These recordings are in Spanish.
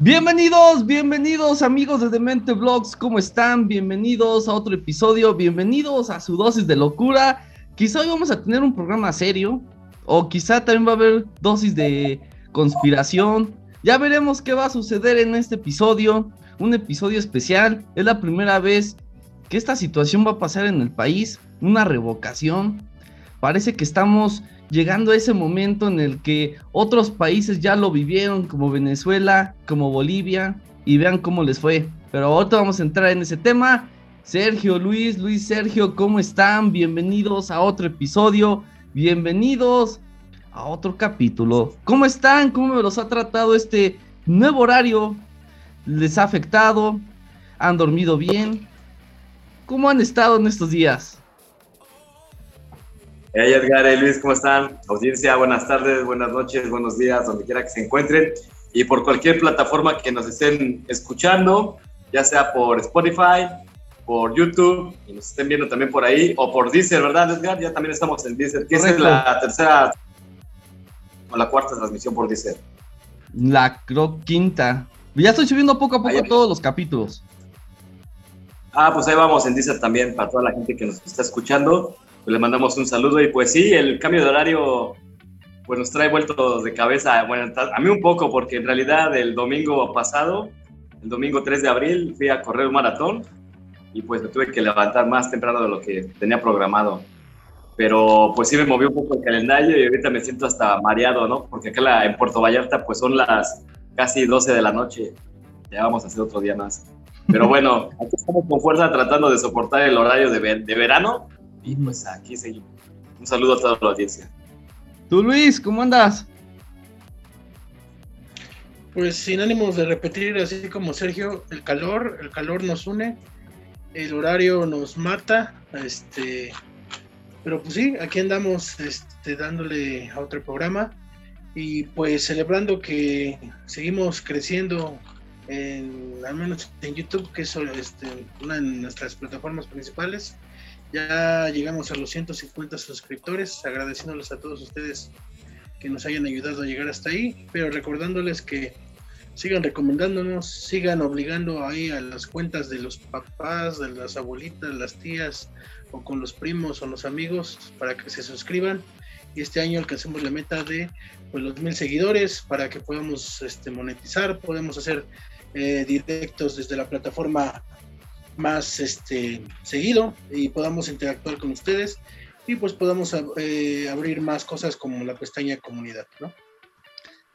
Bienvenidos, bienvenidos amigos de Demente Vlogs, ¿cómo están? Bienvenidos a otro episodio, bienvenidos a su dosis de locura. Quizá hoy vamos a tener un programa serio, o quizá también va a haber dosis de conspiración. Ya veremos qué va a suceder en este episodio, un episodio especial. Es la primera vez que esta situación va a pasar en el país, una revocación. Parece que estamos llegando a ese momento en el que otros países ya lo vivieron, como Venezuela, como Bolivia, y vean cómo les fue. Pero ahorita vamos a entrar en ese tema. Sergio, Luis, Luis, Sergio, ¿cómo están? Bienvenidos a otro episodio, bienvenidos a otro capítulo. ¿Cómo están? ¿Cómo los ha tratado este nuevo horario? ¿Les ha afectado? ¿Han dormido bien? ¿Cómo han estado en estos días? Hey Edgar, hey Luis, ¿cómo están? Audiencia, buenas tardes, buenas noches, buenos días, donde quiera que se encuentren. Y por cualquier plataforma que nos estén escuchando, ya sea por Spotify, por YouTube, y nos estén viendo también por ahí, o por Deezer, ¿verdad, Edgar? Ya también estamos en Deezer, que es la tercera o la cuarta transmisión por Deezer. La creo quinta. Ya estoy subiendo poco a poco todos los capítulos. Ah, pues ahí vamos en Deezer también, para toda la gente que nos está escuchando pues le mandamos un saludo y pues sí, el cambio de horario pues nos trae vueltos de cabeza, bueno, a mí un poco porque en realidad el domingo pasado, el domingo 3 de abril, fui a correr un maratón y pues me tuve que levantar más temprano de lo que tenía programado. Pero pues sí me movió un poco el calendario y ahorita me siento hasta mareado, ¿no? Porque acá en Puerto Vallarta pues son las casi 12 de la noche. Ya vamos a hacer otro día más. Pero bueno, aquí estamos con fuerza tratando de soportar el horario de, de verano y pues aquí seguimos. Un saludo a toda la audiencia. Tú Luis, ¿cómo andas? Pues sin ánimos de repetir, así como Sergio, el calor, el calor nos une, el horario nos mata, este, pero pues sí, aquí andamos este, dándole a otro programa y pues celebrando que seguimos creciendo en, al menos en YouTube, que es este, una de nuestras plataformas principales. Ya llegamos a los 150 suscriptores, agradeciéndoles a todos ustedes que nos hayan ayudado a llegar hasta ahí, pero recordándoles que sigan recomendándonos, sigan obligando ahí a las cuentas de los papás, de las abuelitas, las tías, o con los primos o los amigos para que se suscriban y este año alcancemos la meta de pues, los mil seguidores para que podamos este, monetizar, podemos hacer eh, directos desde la plataforma más este, seguido y podamos interactuar con ustedes y pues podamos eh, abrir más cosas como la pestaña comunidad, ¿no?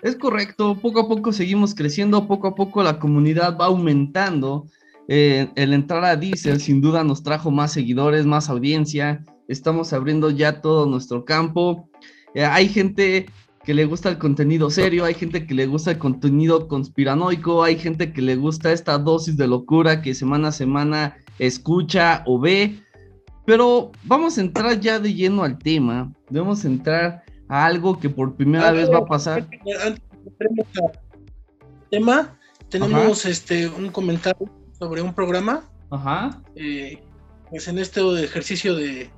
Es correcto, poco a poco seguimos creciendo, poco a poco la comunidad va aumentando. Eh, el entrar a Diesel sin duda nos trajo más seguidores, más audiencia, estamos abriendo ya todo nuestro campo. Eh, hay gente que le gusta el contenido serio, hay gente que le gusta el contenido conspiranoico, hay gente que le gusta esta dosis de locura que semana a semana escucha o ve. Pero vamos a entrar ya de lleno al tema. Debemos entrar a algo que por primera vez va a pasar. Antes tema, tenemos este un comentario sobre un programa. Ajá. Eh, pues en este ejercicio de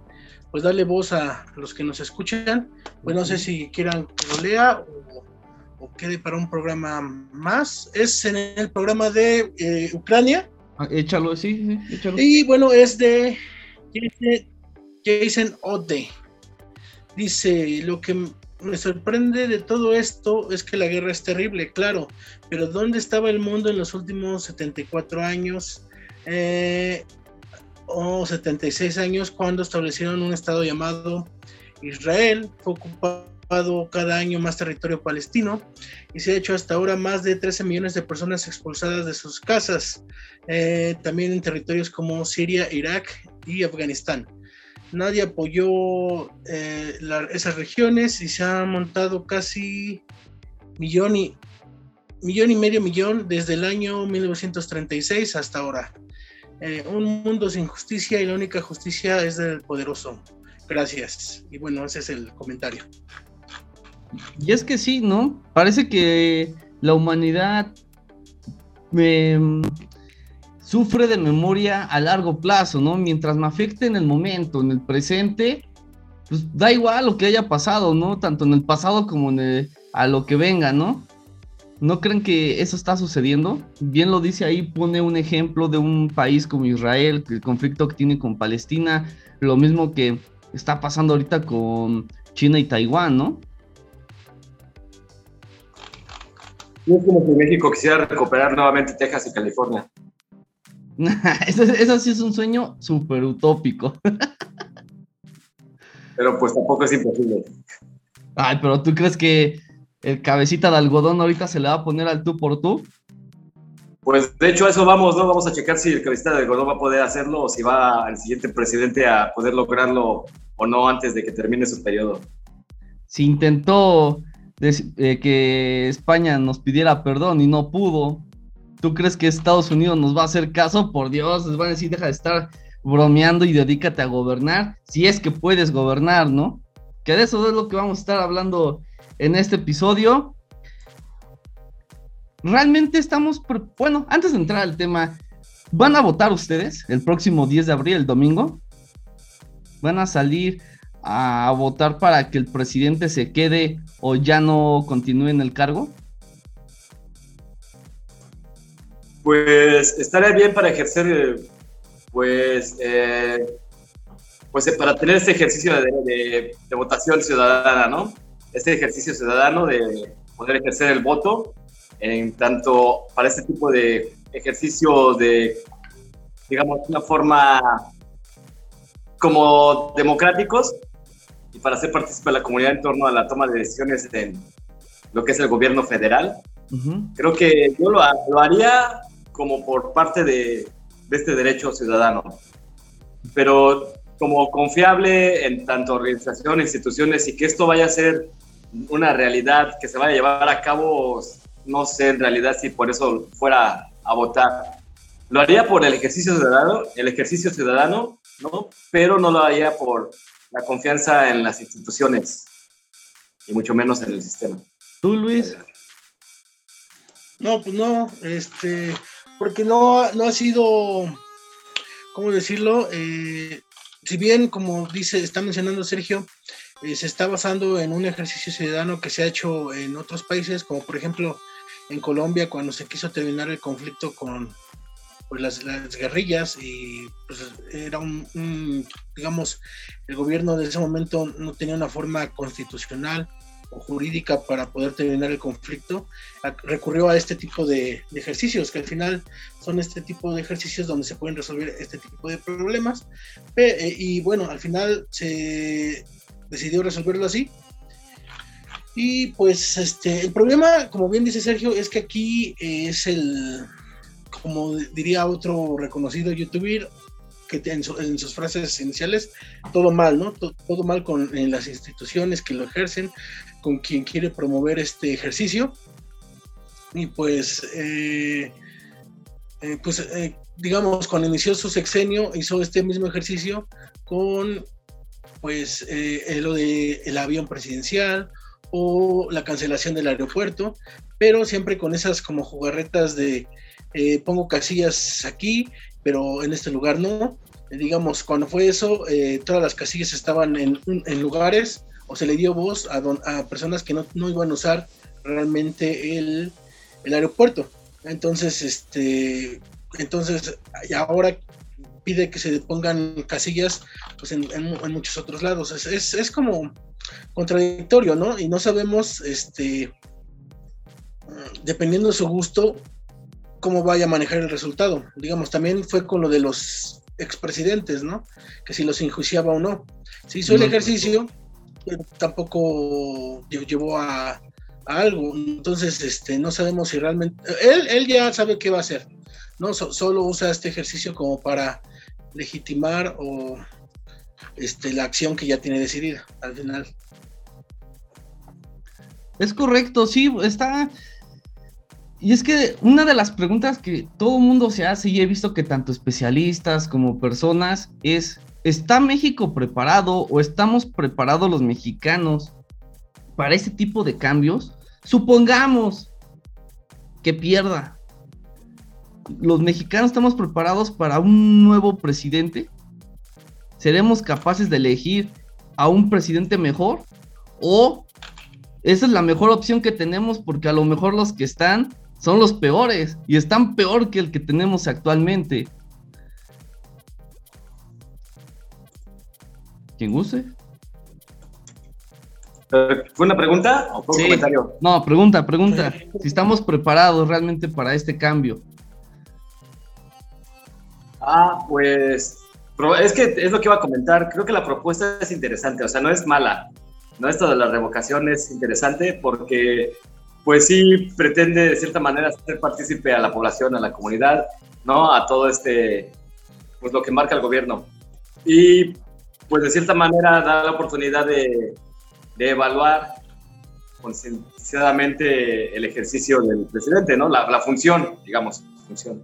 pues darle voz a los que nos escuchan. Pues no sé si quieran que lo lea o, quede para un programa más. Es en el programa de eh, Ucrania. Ah, échalo, sí, échalo. Y bueno, es de Jason Ode. Dice, lo que me sorprende de todo esto es que la guerra es terrible, claro, pero ¿dónde estaba el mundo en los últimos 74 años? Eh, o 76 años cuando establecieron un estado llamado Israel. Fue ocupado cada año más territorio palestino y se ha hecho hasta ahora más de 13 millones de personas expulsadas de sus casas, eh, también en territorios como Siria, Irak y Afganistán. Nadie apoyó eh, esas regiones y se ha montado casi millón y, millón y medio millón desde el año 1936 hasta ahora. Eh, un mundo sin justicia y la única justicia es del poderoso. Gracias. Y bueno, ese es el comentario. Y es que sí, ¿no? Parece que la humanidad em, sufre de memoria a largo plazo, ¿no? Mientras me afecte en el momento, en el presente, pues da igual lo que haya pasado, ¿no? Tanto en el pasado como en a lo que venga, ¿no? ¿No creen que eso está sucediendo? Bien lo dice ahí, pone un ejemplo de un país como Israel, el conflicto que tiene con Palestina, lo mismo que está pasando ahorita con China y Taiwán, ¿no? Es como que México quisiera recuperar nuevamente Texas y California. eso, sí es un sueño súper utópico. pero pues tampoco es imposible. Ay, pero ¿tú crees que el cabecita de algodón ahorita se le va a poner al tú por tú? Pues de hecho a eso vamos, ¿no? Vamos a checar si el cabecita de algodón va a poder hacerlo o si va el siguiente presidente a poder lograrlo o no antes de que termine su periodo. Si intentó eh, que España nos pidiera perdón y no pudo, ¿tú crees que Estados Unidos nos va a hacer caso? Por Dios, les van a decir, deja de estar bromeando y dedícate a gobernar, si es que puedes gobernar, ¿no? Que de eso es lo que vamos a estar hablando en este episodio. Realmente estamos, bueno, antes de entrar al tema, ¿van a votar ustedes el próximo 10 de abril, el domingo? ¿Van a salir a votar para que el presidente se quede o ya no continúe en el cargo? Pues estaría bien para ejercer, pues, eh, pues para tener este ejercicio de votación ciudadana, ¿no? Este ejercicio ciudadano de poder ejercer el voto, en tanto para este tipo de ejercicios de, digamos, una forma como democráticos y para ser partícipe de la comunidad en torno a la toma de decisiones en lo que es el gobierno federal. Creo que yo lo, lo, haría como por parte de, de este derecho ciudadano, pero como confiable en tanto organización, instituciones y que esto vaya a ser una realidad que se vaya a llevar a cabo, no sé en realidad si por eso fuera a votar. Lo haría por el ejercicio ciudadano, el ejercicio ciudadano, ¿no? Pero no lo haría por la confianza en las instituciones y mucho menos en el sistema. ¿Tú, Luis? No, pues no, este, porque no, no ha sido, ¿cómo decirlo? Eh, si bien, como dice, está mencionando Sergio, eh, se está basando en un ejercicio ciudadano que se ha hecho en otros países, como por ejemplo en Colombia cuando se quiso terminar el conflicto con pues, las, guerrillas y pues, era un, digamos, el gobierno de ese momento no tenía una forma constitucional o jurídica para poder terminar el conflicto, recurrió a este tipo de, de, ejercicios, que al final son este tipo de ejercicios donde se pueden resolver este tipo de problemas. Eh, y bueno, al final se decidió resolverlo así. Y pues este, el problema, como bien dice Sergio, es que aquí es el, como diría otro reconocido youtuber, que en, sus frases iniciales, todo mal, ¿no? Todo, mal con las instituciones que lo ejercen, con quien quiere promover este ejercicio. Y pues, eh, eh, pues eh, digamos, cuando inició su sexenio, hizo este mismo ejercicio con pues eh, lo de el avión presidencial o la cancelación del aeropuerto, pero siempre con esas como jugarretas de eh, pongo casillas aquí, pero en este lugar no. digamos, cuando fue eso, eh, todas las casillas estaban en, lugares o se le dio voz a, a personas que no, no, iban a usar realmente el, el aeropuerto. Entonces, este, entonces, ahora pide que se pongan casillas pues en, muchos otros lados. Es, es, como contradictorio, ¿no? Y no sabemos, este, dependiendo de su gusto, cómo vaya a manejar el resultado. Digamos, también fue con lo de los expresidentes, ¿no? Que si los enjuiciaba o no. Se hizo el ejercicio, pero tampoco llevó a, a, algo. Entonces, este, no sabemos si realmente... Él, él ya sabe qué va a hacer. ¿no? solo usa este ejercicio como para legitimar o este, la acción que ya tiene decidida al final. Es correcto, sí, está... Y es que una de las preguntas que todo mundo se hace y he visto que tanto especialistas como personas es, ¿está México preparado o estamos preparados los mexicanos para este tipo de cambios? Supongamos que pierda, los mexicanos estamos preparados para un nuevo presidente? ¿Seremos capaces de elegir a un presidente mejor? ¿O esa es la mejor opción que tenemos porque a lo mejor los que están son los peores y están peor que el que tenemos actualmente. ¿Quién use? ¿Fue una pregunta o fue un comentario? No, pregunta, pregunta. Si estamos preparados realmente para este cambio. Ah, pues es que es lo que iba a comentar. Creo que la propuesta es interesante, o sea, no es mala. No esto de la revocación es interesante porque, pues sí, pretende de cierta manera hacer partícipe a la población, a la comunidad, ¿no? A todo este, pues lo que marca el gobierno. Y, pues de cierta manera da la oportunidad de, de evaluar concienciadamente el ejercicio del presidente, ¿no? La, la función, digamos, función.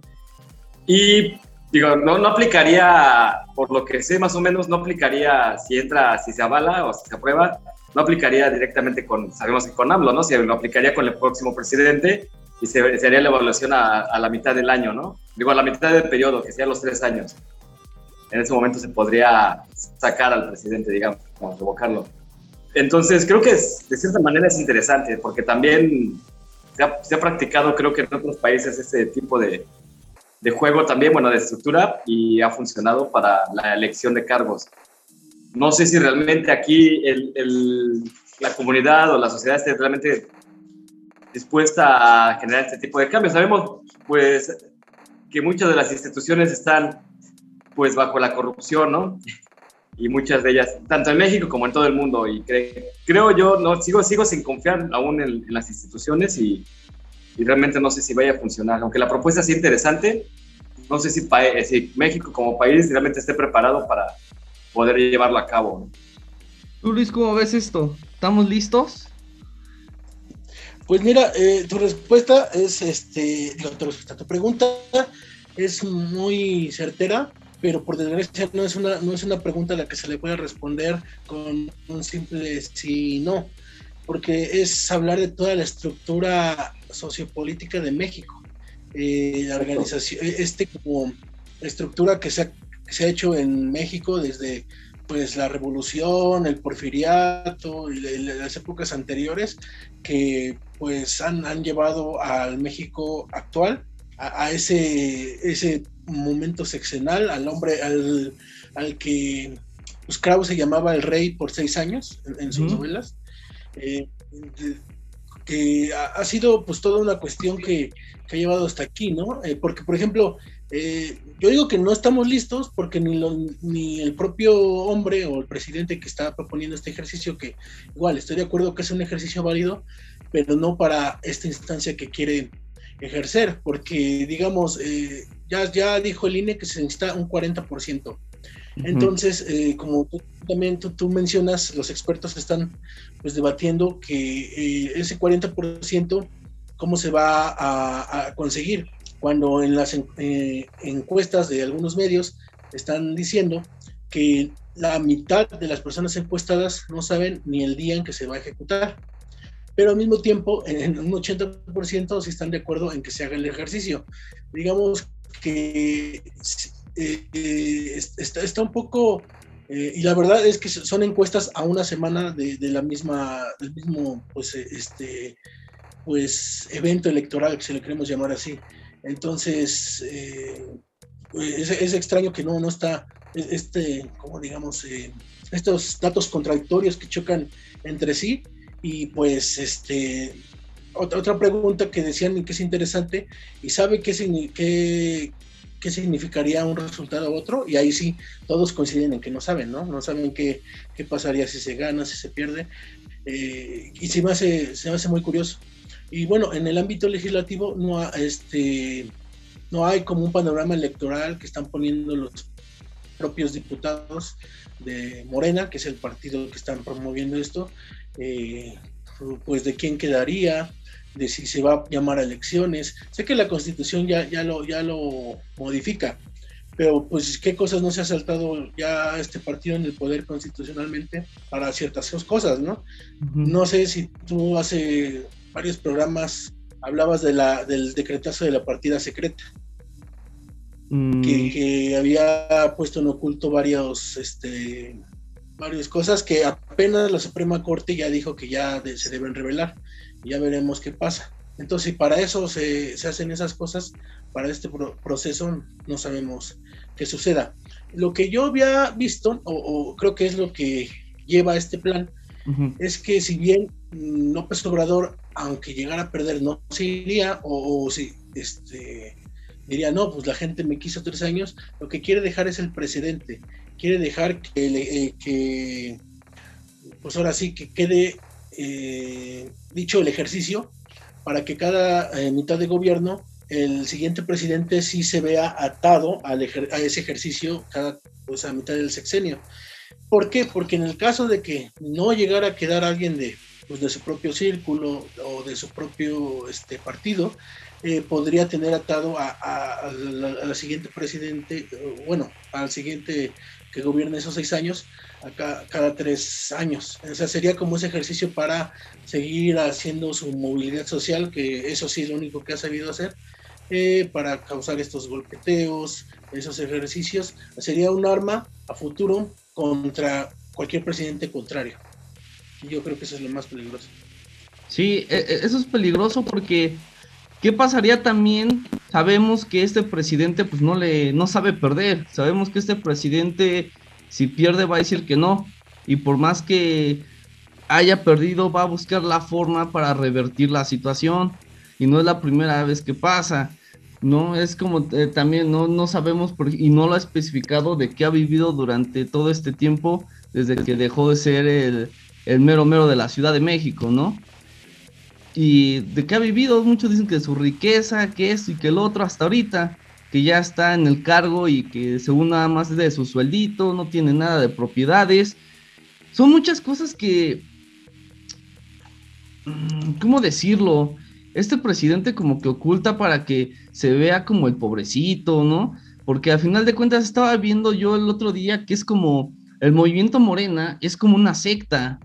Y Digo, no, no aplicaría, por lo que sé más o menos, no aplicaría si entra, si se avala o si se aprueba, no aplicaría directamente con, sabemos que con AMLO, ¿no? Si lo aplicaría con el próximo presidente y se, haría la evaluación a, la mitad del año, ¿no? Digo, a la mitad del periodo, que sea los tres años. En ese momento se podría sacar al presidente, digamos, revocarlo. Entonces, creo que de cierta manera es interesante, porque también se ha, se ha practicado, creo que en otros países, ese tipo de, de juego también, bueno, de estructura y ha funcionado para la elección de cargos. No sé si realmente aquí el, la comunidad o la sociedad esté realmente dispuesta a generar este tipo de cambios. Sabemos, pues, que muchas de las instituciones están, pues, bajo la corrupción, ¿no? Y muchas de ellas, tanto en México como en todo el mundo. Y creo yo, no, sigo, sigo sin confiar aún en, en las instituciones y, y realmente no sé si vaya a funcionar. Aunque la propuesta sea interesante, no sé si, eh, si México como país realmente esté preparado para poder llevarlo a cabo. ¿Tú, Luis, cómo ves esto? ¿Estamos listos? Pues mira, eh, tu respuesta es, este, tu, tu pregunta es muy certera, pero por desgracia no es una, no es una pregunta a la que se le puede responder con un simple sí no, porque es hablar de toda la estructura sociopolítica de México. Eh, la organización, este como estructura que se, ha, se ha hecho en México desde pues la revolución, el porfiriato y las épocas anteriores que pues han, han llevado al México actual a, ese, ese momento sexenal, al hombre, al, al que pues Krause llamaba el rey por seis años en, sus novelas. Eh, que ha, sido pues toda una cuestión que, ha llevado hasta aquí, ¿no? Eh, porque, por ejemplo, eh, yo digo que no estamos listos porque ni, ni el propio hombre o el presidente que está proponiendo este ejercicio, que igual estoy de acuerdo que es un ejercicio válido, pero no para esta instancia que quiere ejercer, porque digamos, ya, ya dijo el INE que se necesita un 40%. Entonces, eh, como también tú, mencionas, los expertos están pues debatiendo que eh, ese 40%, ¿cómo se va a, conseguir? Cuando en las eh, encuestas de algunos medios están diciendo que la mitad de las personas encuestadas no saben ni el día en que se va a ejecutar. Pero al mismo tiempo, en un 80% sí están de acuerdo en que se haga el ejercicio. Digamos que eh, está, un poco, eh, y la verdad es que son encuestas a una semana de, la misma, del mismo, pues, eh, este, pues, evento electoral, se le queremos llamar así. Entonces, es, es, extraño que no, no está, este, como digamos, estos datos contradictorios que chocan entre sí, y pues, este, otra, otra pregunta que decían que es interesante, y sabe qué, qué, qué significaría un resultado u otro, y ahí sí, todos coinciden en que no saben, ¿no? No saben qué, qué pasaría si se gana, si se pierde, eh, y se me, hace, se me hace muy curioso. Y bueno, en el ámbito legislativo no, este, no hay como un panorama electoral que están poniendo los propios diputados de Morena, que es el partido que están promoviendo esto, eh, pues de quién quedaría, de si se va a llamar a elecciones. Sé que la constitución ya, ya, lo, ya lo modifica, pero pues qué cosas no se ha saltado ya este partido en el poder constitucionalmente para ciertas cosas, ¿no? No sé si tú hace varios programas hablabas de la, del decretazo de la partida secreta. Mm. Que, que, había puesto en oculto varios este, varias cosas que apenas la Suprema Corte ya dijo que ya se deben revelar. Ya veremos qué pasa. Entonces, si para eso se, hacen esas cosas, para este proceso no sabemos qué suceda. Lo que yo había visto, o, creo que es lo que lleva a este plan, es que si bien López Obrador, aunque llegara a perder, no se iría, o, si este, diría, no, pues la gente me quiso tres años, lo que quiere dejar es el precedente, quiere dejar que, eh, que pues ahora sí, que quede eh, dicho el ejercicio para que cada eh, mitad de gobierno el siguiente presidente sí se vea atado a ese ejercicio cada pues, a mitad del sexenio. ¿Por qué? Porque en el caso de que no llegara a quedar alguien de, pues, de su propio círculo o de su propio este, partido, eh, podría tener atado a, la, siguiente presidente, bueno, al siguiente que gobierne esos seis años, acá, cada tres años. O sea, sería como ese ejercicio para seguir haciendo su movilidad social, que eso sí es lo único que ha sabido hacer, eh, para causar estos golpeteos, esos ejercicios. Sería un arma a futuro contra cualquier presidente contrario. Yo creo que eso es lo más peligroso. Sí, e, e, eso es peligroso porque ¿qué pasaría también? Sabemos que este presidente pues no le no sabe perder. Sabemos que este presidente si pierde va a decir que no. Y por más que haya perdido, va a buscar la forma para revertir la situación. Y no es la primera vez que pasa. No, es como eh, también no, no sabemos y no lo ha especificado de qué ha vivido durante todo este tiempo, desde que dejó de ser el, el mero mero de la Ciudad de México, ¿no? Y de qué ha vivido, muchos dicen que su riqueza, que esto y que el otro, hasta ahorita que ya está en el cargo y que según nada más de su sueldito, no tiene nada de propiedades. Son muchas cosas que... Mm, ¿Cómo decirlo? Este presidente como que oculta para que se vea como el pobrecito, ¿no? Porque al final de cuentas estaba viendo yo el otro día que es como el movimiento Morena, es como una secta.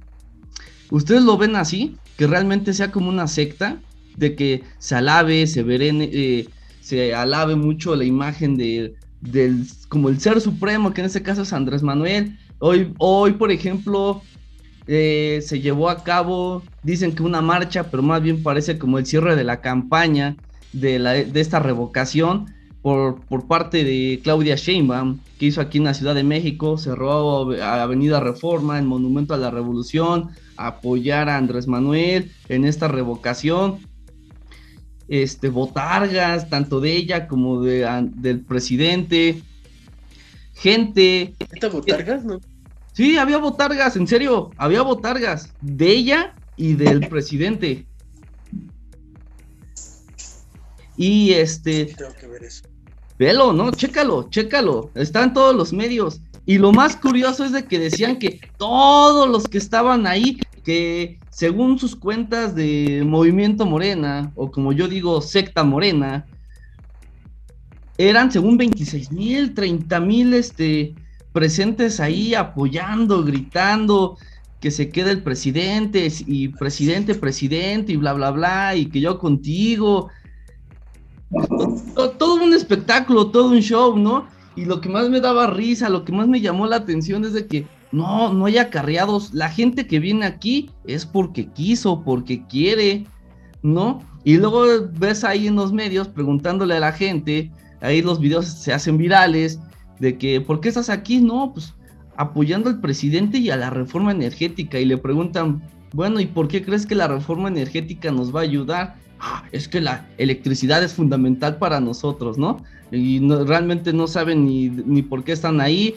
¿Ustedes lo ven así? Que realmente sea como una secta, de que se alabe, se verene, eh, se alabe mucho la imagen de, del, como el ser supremo, que en este caso es Andrés Manuel. Hoy, hoy por ejemplo, eh, se llevó a cabo, dicen que una marcha, pero más bien parece como el cierre de la campaña de, la, de esta revocación por, por parte de Claudia Sheinbaum, que hizo aquí en la Ciudad de México, cerró a Avenida Reforma, el Monumento a la Revolución, apoyar a Andrés Manuel en esta revocación este, botargas, tanto de ella como de, del presidente. Gente. botargas, no? Sí, había botargas, en serio, había botargas de ella y del presidente. Y este. tengo que ver eso. Velo, ¿no? Chécalo, chécalo. Está en todos los medios. Y lo más curioso es de que decían que todos los que estaban ahí que según sus cuentas de Movimiento Morena, o como yo digo, secta morena, eran según 26 mil, 30 mil este, presentes ahí apoyando, gritando que se quede el presidente y presidente, presidente y bla, bla, bla, y que yo contigo. Todo un espectáculo, todo un show, ¿no? Y lo que más me daba risa, lo que más me llamó la atención es de que no, no hay acarreados. La gente que viene aquí es porque quiso, porque quiere, ¿no? Y luego ves ahí en los medios preguntándole a la gente, ahí los videos se hacen virales, de que, ¿por qué estás aquí? No, pues apoyando al presidente y a la reforma energética. Y le preguntan, bueno, ¿y por qué crees que la reforma energética nos va a ayudar? Ah, es que la electricidad es fundamental para nosotros, ¿no? Y realmente no saben ni, ni por qué están ahí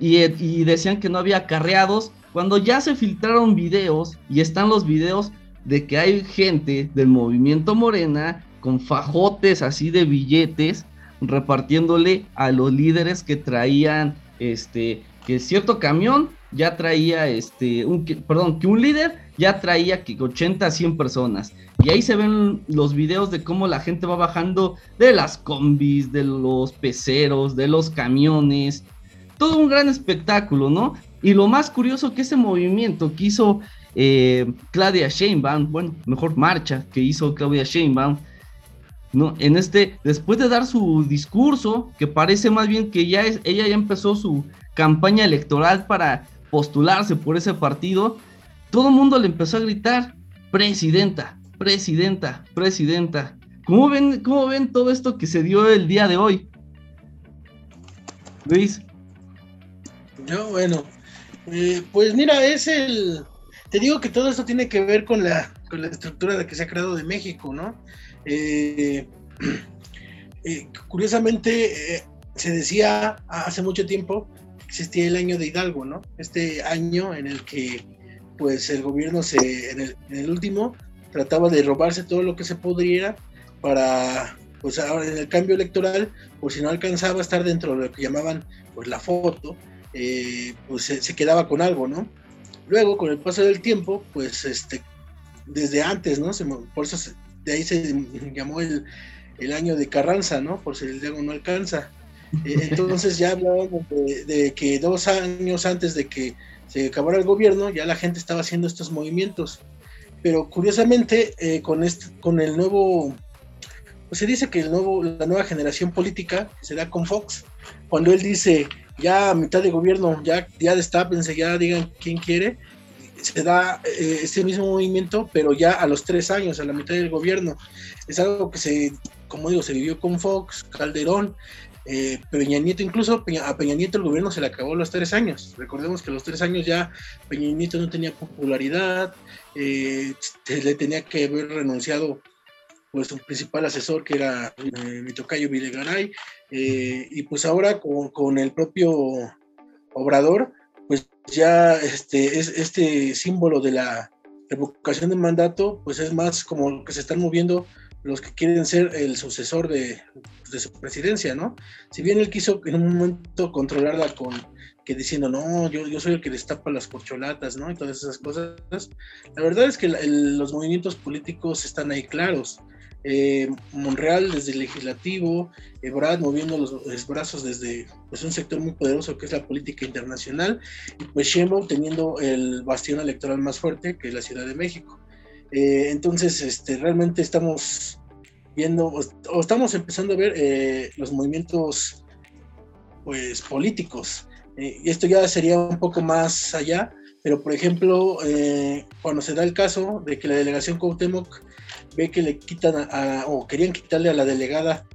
y, decían que no había acarreados, cuando ya se filtraron videos y están los videos de que hay gente del movimiento Morena con fajotes así de billetes repartiéndole a los líderes que traían este que cierto camión ya traía este un perdón que un líder ya traía que 80 a 100 personas. Y ahí se ven los videos de cómo la gente va bajando de las combis de los peceros de los camiones todo un gran espectáculo, ¿no? Y lo más curioso que ese movimiento que hizo eh, Claudia Sheinbaum, bueno, mejor marcha que hizo Claudia Sheinbaum, ¿no? En este, después de dar su discurso, que parece más bien que ya es, ella ya empezó su campaña electoral para postularse por ese partido, todo el mundo le empezó a gritar, presidenta, presidenta, presidenta. ¿Cómo ven, ¿Cómo ven todo esto que se dio el día de hoy? Luis. Yo, bueno, eh, pues mira, es el... Te digo que todo esto tiene que ver con la, con la estructura de que se ha creado de México, ¿no? Eh, eh, curiosamente, se decía hace mucho tiempo que existía el año de Hidalgo, ¿no? Este año en el que, pues, el gobierno se, en el, último, trataba de robarse todo lo que se pudiera para, pues, ahora en el cambio electoral, por si no alcanzaba a estar dentro de lo que llamaban, pues, la foto, eh, pues se, quedaba con algo, ¿no? Luego, con el paso del tiempo, pues, este, desde antes, ¿no? por eso de ahí se llamó el, el año de Carranza, ¿no? Por si el Diego no alcanza. Eh, entonces ya hablábamos de, que dos años antes de que se acabara el gobierno, ya la gente estaba haciendo estos movimientos. Pero curiosamente, eh, con, este, con el nuevo, pues se dice que el nuevo, la nueva generación política será con Fox, cuando él dice, ya a mitad de gobierno, ya, ya destápense, ya digan quién quiere, se da eh, este mismo movimiento, pero ya a los tres años, a la mitad del gobierno. Es algo que se, como digo, se vivió con Fox, Calderón, eh, Peña Nieto, incluso a Peña Nieto el gobierno se le acabó los tres años. Recordemos que los tres años ya Peña Nieto no tenía popularidad, eh, le tenía que haber renunciado pues su principal asesor que era eh, mi eh, y pues ahora con, con, el propio Obrador, pues ya este, es, este símbolo de la revocación de mandato, pues es más como que se están moviendo los que quieren ser el sucesor de, de, su presidencia, ¿no? Si bien él quiso en un momento controlarla con que diciendo, no, yo, yo soy el que destapa las corcholatas, ¿no? Y todas esas cosas. La verdad es que los movimientos políticos están ahí claros. Eh, Monreal desde el legislativo, Ebrard moviendo los, brazos desde pues, un sector muy poderoso que es la política internacional, y pues Sheinbaum teniendo el bastión electoral más fuerte que es la Ciudad de México. Eh, entonces, este, realmente estamos viendo, o, estamos empezando a ver eh, los movimientos pues, políticos. Eh, y esto ya sería un poco más allá, pero por ejemplo, cuando se da el caso de que la delegación Cuauhtémoc ve que le quitan a, o querían quitarle a la delegada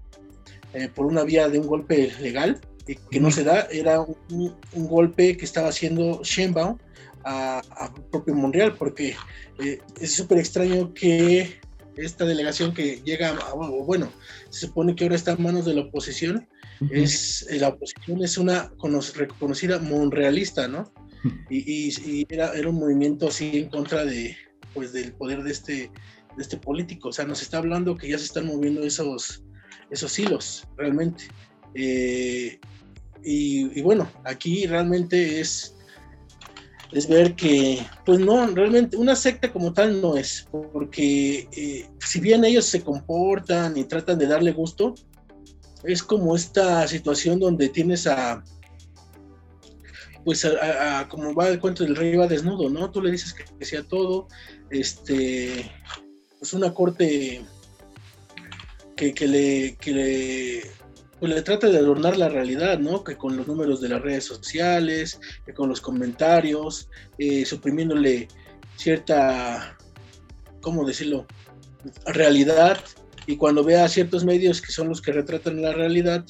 por una vía de un golpe legal, y que no se da, era un, un golpe que estaba haciendo Sheinbaum a, propio Monreal, porque eh, es súper extraño que esta delegación que llega, bueno, se supone que ahora está en manos de la oposición, es, eh, la oposición es una reconocida monrealista, ¿no? Y, era, era, un movimiento así en contra de, pues, del poder de este, de este político, o sea, nos está hablando que ya se están moviendo esos, esos hilos, realmente. Eh, y, bueno, aquí realmente es es ver que, pues no, realmente una secta como tal no es, porque eh, si bien ellos se comportan y tratan de darle gusto, es como esta situación donde tienes a, pues a, como va el cuento del rey va desnudo, ¿no? Tú le dices que, sea todo, este, pues una corte que, que le, que pues le trata de adornar la realidad, ¿no? Que con los números de las redes sociales, con los comentarios, eh, suprimiéndole cierta, ¿cómo decirlo? Realidad. Y cuando ve a ciertos medios que son los que retratan la realidad,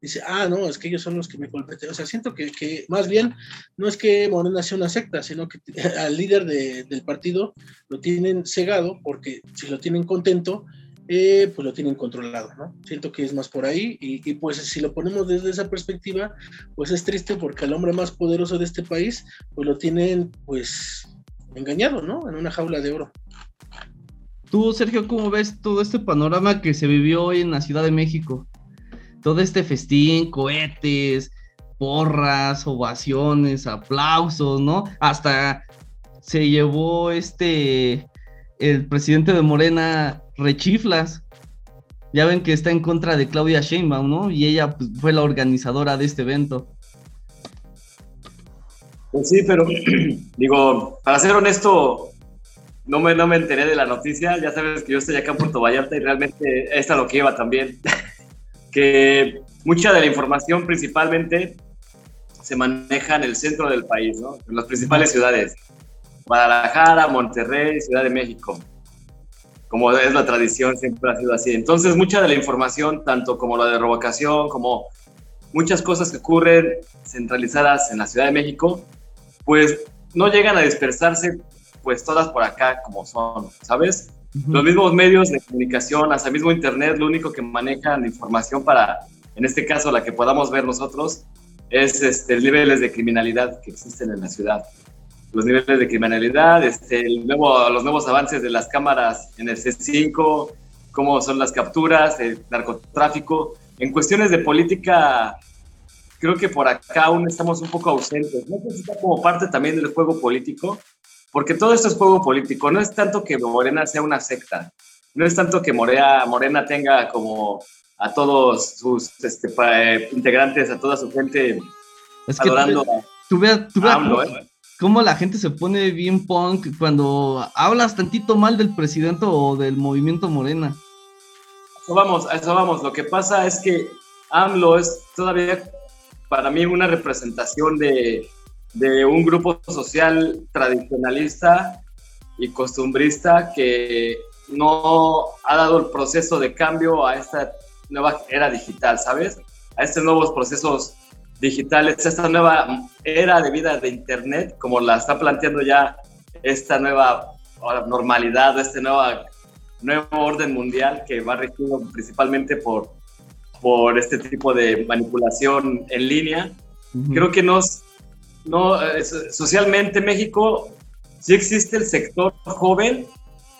dice, ah, no, es que ellos son los que me competen. O sea, siento que, que, más bien no es que Morena sea una secta, sino que al líder de, del partido lo tienen cegado porque si lo tienen contento, eh, pues lo tienen controlado, ¿no? Siento que es más por ahí y, pues si lo ponemos desde esa perspectiva, pues es triste porque al hombre más poderoso de este país, pues lo tienen pues engañado, ¿no? En una jaula de oro. Tú, Sergio, ¿cómo ves todo este panorama que se vivió hoy en la Ciudad de México? Todo este festín, cohetes, porras, ovaciones, aplausos, ¿no? Hasta se llevó este, el presidente de Morena rechiflas. Ya ven que está en contra de Claudia Sheinbaum, ¿no? Y ella pues, fue la organizadora de este evento. Pues sí, pero digo, para ser honesto, no me, no me enteré de la noticia. Ya sabes que yo estoy acá en Puerto Vallarta y realmente esta lo que iba también. que mucha de la información principalmente se maneja en el centro del país, ¿no? En las principales ciudades. Guadalajara, Monterrey, Ciudad de México. Como es la tradición, siempre ha sido así. Entonces, mucha de la información, tanto como la de revocación, como muchas cosas que ocurren centralizadas en la Ciudad de México, pues no llegan a dispersarse pues todas por acá como son, ¿sabes? Los mismos medios de comunicación, hasta el mismo Internet, lo único que manejan información para, en este caso, la que podamos ver nosotros, es este, niveles de criminalidad que existen en la ciudad. Los niveles de criminalidad, este, los nuevos avances de las cámaras en el C5, cómo son las capturas, el narcotráfico. En cuestiones de política, creo que por acá aún estamos un poco ausentes. No sé como parte también del juego político, porque todo esto es juego político. No es tanto que Morena sea una secta, no es tanto que Morea, Morena tenga como a todos sus este, eh, integrantes, a toda su gente es que adorando. Tú veas, tú cómo, ¿eh? cómo, la gente se pone bien punk cuando hablas tantito mal del presidente o del movimiento Morena. Eso vamos, a eso vamos. Lo que pasa es que AMLO es todavía para mí una representación de, de un grupo social tradicionalista y costumbrista que no ha dado el proceso de cambio a esta nueva era digital, ¿sabes? A estos nuevos procesos digitales, a esta nueva era de vida de Internet, como la está planteando ya esta nueva normalidad, este nueva, nuevo orden mundial que va regido principalmente por, por este tipo de manipulación en línea. Creo que nos, no, socialmente México sí existe el sector joven,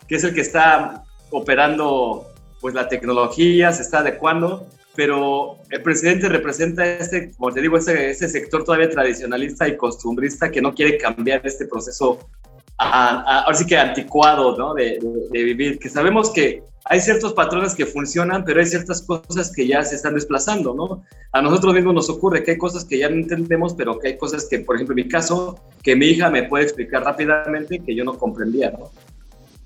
que es el que está operando pues la tecnología, se está adecuando, pero el presidente representa este, como te digo, ese, ese sector todavía tradicionalista y costumbrista que no quiere cambiar este proceso, ahora sí que anticuado, ¿no? De, de, vivir, que sabemos que hay ciertos patrones que funcionan, pero hay ciertas cosas que ya se están desplazando, ¿no? A nosotros mismos nos ocurre que hay cosas que ya no entendemos, pero que hay cosas que, por ejemplo, en mi caso, que mi hija me puede explicar rápidamente que yo no comprendía, ¿no?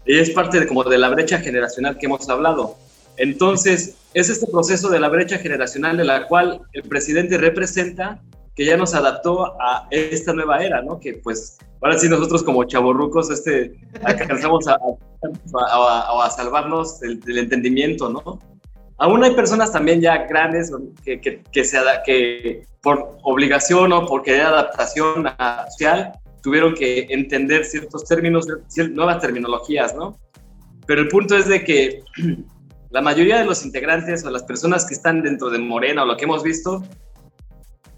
Y es parte de, como de la brecha generacional que hemos hablado. Entonces, es este proceso de la brecha generacional de la cual el presidente representa que ya nos adaptó a esta nueva era, ¿no? Que pues ahora sí nosotros como chavorrucos este, alcanzamos a, salvarnos del, entendimiento, ¿no? Aún hay personas también ya grandes que, que, que, se, que por obligación o por querer adaptación social tuvieron que entender ciertos términos, nuevas terminologías, ¿no? Pero el punto es de que la mayoría de los integrantes o las personas que están dentro de Morena o lo que hemos visto,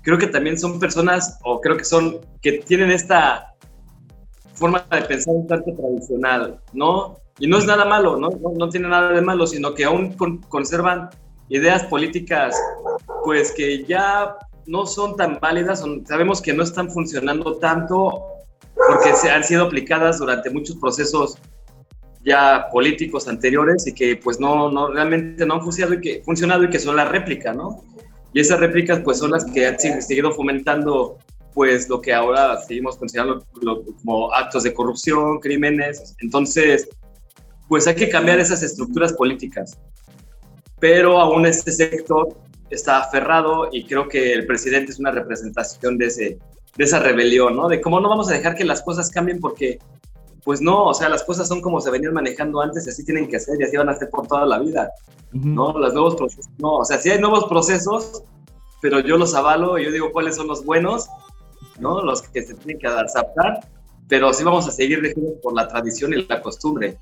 creo que también son personas o creo que son que tienen esta forma de pensar un tanto tradicional, ¿no? Y no es nada malo, ¿no? No, tiene nada de malo, sino que aún conservan ideas políticas, pues que ya no son tan válidas, sabemos que no están funcionando tanto porque se han sido aplicadas durante muchos procesos ya políticos anteriores y que pues no, no realmente no han funcionado y que, funcionado y que son la réplica, ¿no? Y esas réplicas pues son las que han seguido fomentando pues lo que ahora seguimos considerando como actos de corrupción, crímenes. Entonces, pues hay que cambiar esas estructuras políticas. Pero aún este sector está aferrado y creo que el presidente es una representación de, ese, de esa rebelión, ¿no? De cómo no vamos a dejar que las cosas cambien porque, pues no, o sea, las cosas son como se venían manejando antes y así tienen que ser y así van a ser por toda la vida, ¿no? Los nuevos procesos, no, o sea, sí hay nuevos procesos, pero yo los avalo y yo digo cuáles son los buenos ¿no? Los que se tienen que adaptar, pero sí vamos a seguir regidos por la tradición y la costumbre,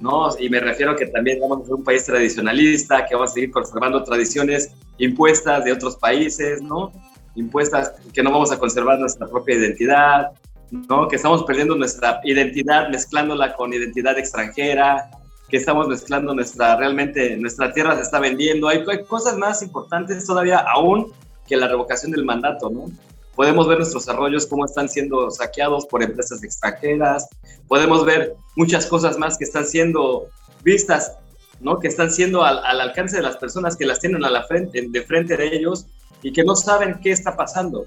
¿no? Y me refiero a que también vamos a ser un país tradicionalista, que vamos a seguir conservando tradiciones impuestas de otros países, ¿no? Impuestas, que no vamos a conservar nuestra propia identidad, ¿no? Que estamos perdiendo nuestra identidad mezclándola con identidad extranjera, que estamos mezclando nuestra, realmente, nuestra tierra se está vendiendo. Hay, hay cosas más importantes todavía aún que la revocación del mandato, ¿no? podemos ver nuestros arroyos cómo están siendo saqueados por empresas extranjeras, podemos ver muchas cosas más que están siendo vistas, ¿no? que están siendo al, alcance de las personas que las tienen a la frente, de frente de ellos y que no saben qué está pasando.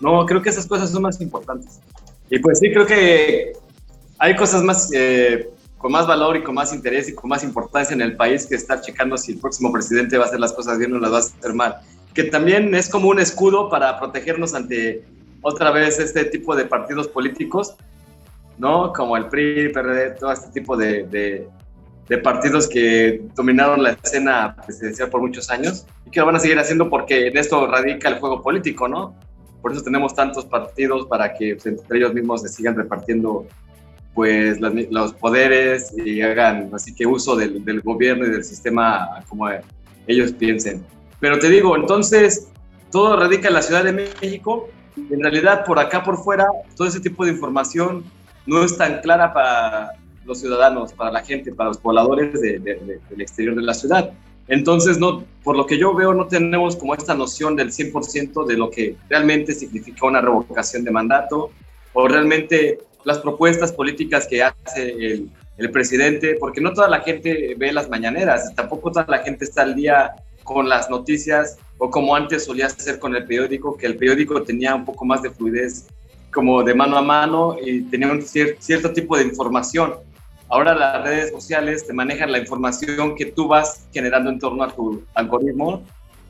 No, creo que esas cosas son más importantes. Y pues sí, creo que hay cosas más eh, con más valor y con más interés y con más importancia en el país que estar checando si el próximo presidente va a hacer las cosas bien o las va a hacer mal que también es como un escudo para protegernos ante otra vez este tipo de partidos políticos, ¿no? Como el PRI, PRD, todo este tipo de, de, partidos que dominaron la escena presidencial por muchos años y que lo van a seguir haciendo porque en esto radica el juego político, ¿no? Por eso tenemos tantos partidos para que pues, entre ellos mismos se sigan repartiendo pues los poderes y hagan así que uso del, gobierno y del sistema como ellos piensen. Pero te digo, entonces todo radica en la Ciudad de México. En realidad por acá por fuera todo ese tipo de información no es tan clara para los ciudadanos, para la gente, para los pobladores de, del exterior de la ciudad. Entonces, no, por lo que yo veo, no tenemos como esta noción del 100% de lo que realmente significa una revocación de mandato o realmente las propuestas políticas que hace el, el, presidente, porque no toda la gente ve las mañaneras, tampoco toda la gente está al día con las noticias o como antes solía hacer con el periódico, que el periódico tenía un poco más de fluidez como de mano a mano y tenía un cierto tipo de información. Ahora las redes sociales te manejan la información que tú vas generando en torno a tu algoritmo.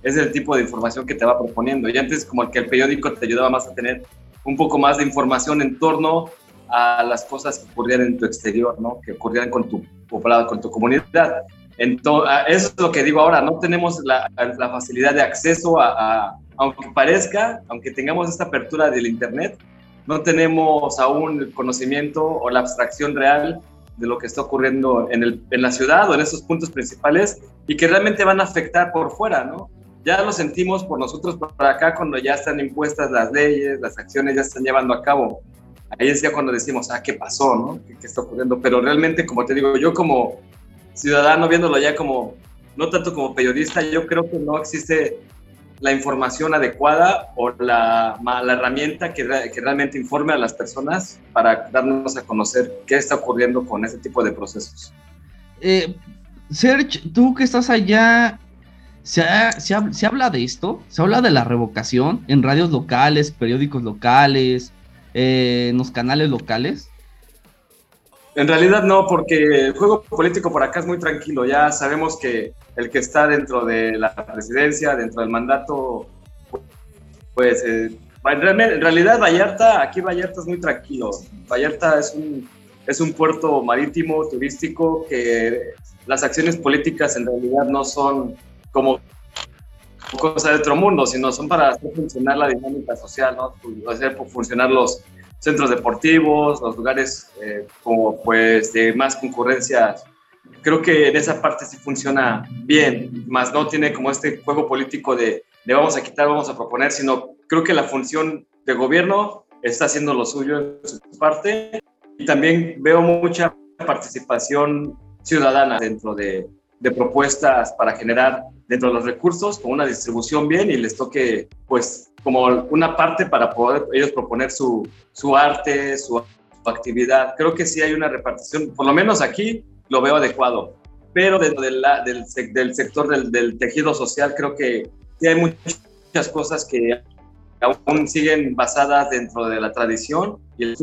Es el tipo de información que te va proponiendo. Y antes como que el periódico te ayudaba más a tener un poco más de información en torno a las cosas que ocurrían en tu exterior, ¿no? que ocurrían con tu poblado, con tu comunidad. Entonces, eso es lo que digo ahora, no tenemos la, la facilidad de acceso a, a, aunque parezca, aunque tengamos esta apertura del Internet, no tenemos aún el conocimiento o la abstracción real de lo que está ocurriendo en, el, en la ciudad o en esos puntos principales y que realmente van a afectar por fuera, ¿no? Ya lo sentimos por nosotros por acá cuando ya están impuestas las leyes, las acciones ya se están llevando a cabo. Ahí es ya cuando decimos, ah, ¿qué pasó, no? ¿Qué, está ocurriendo? Pero realmente, como te digo, yo como ciudadano viéndolo ya como, no tanto como periodista, yo creo que no existe la información adecuada o la, la herramienta que, que, realmente informe a las personas para darnos a conocer qué está ocurriendo con ese tipo de procesos. Eh, Serge, tú que estás allá, ¿se, se, ¿se, habla de esto? ¿Se habla de la revocación en radios locales, periódicos locales, eh, en los canales locales? En realidad no, porque el juego político por acá es muy tranquilo. Ya sabemos que el que está dentro de la presidencia, dentro del mandato, pues eh, en realidad Vallarta, aquí Vallarta es muy tranquilo. Vallarta es un, es un puerto marítimo, turístico, que las acciones políticas en realidad no son como cosa de otro mundo, sino son para hacer funcionar la dinámica social, ¿no? hacer funcionar los centros deportivos, los lugares eh, como pues de más concurrencia. Creo que en esa parte sí funciona bien, más no tiene como este juego político de, de vamos a quitar, vamos a proponer, sino creo que la función de gobierno está haciendo lo suyo en su parte y también veo mucha participación ciudadana dentro de, de propuestas para generar dentro de los recursos con una distribución bien y les toque pues como una parte para poder ellos proponer su, su arte, su, actividad. Creo que sí hay una repartición, por lo menos aquí lo veo adecuado, pero dentro de la, del, del, sector del, del, tejido social creo que sí hay muchas cosas que aún siguen basadas dentro de la tradición y el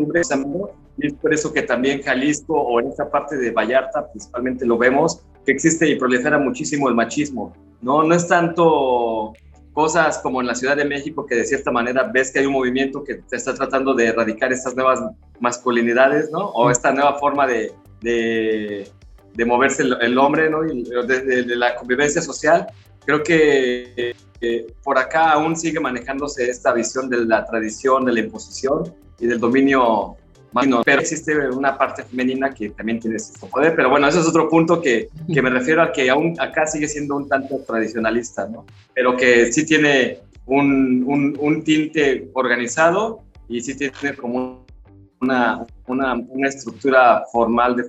y es por eso que también Jalisco o en esta parte de Vallarta principalmente lo vemos, que existe y prolifera muchísimo el machismo. No, no es tanto cosas como en la Ciudad de México que de cierta manera ves que hay un movimiento que te está tratando de erradicar estas nuevas masculinidades, ¿no? O esta nueva forma de, de, de moverse el, hombre, ¿no? Y de, de, la convivencia social. Creo que eh, por acá aún sigue manejándose esta visión de la tradición, de la imposición y del dominio pero existe una parte femenina que también tiene ese poder, pero bueno, ese es otro punto que, que me refiero a que aún acá sigue siendo un tanto tradicionalista, ¿no? Pero que sí tiene un, un, un tinte organizado y sí tiene como una, una, una estructura formal de.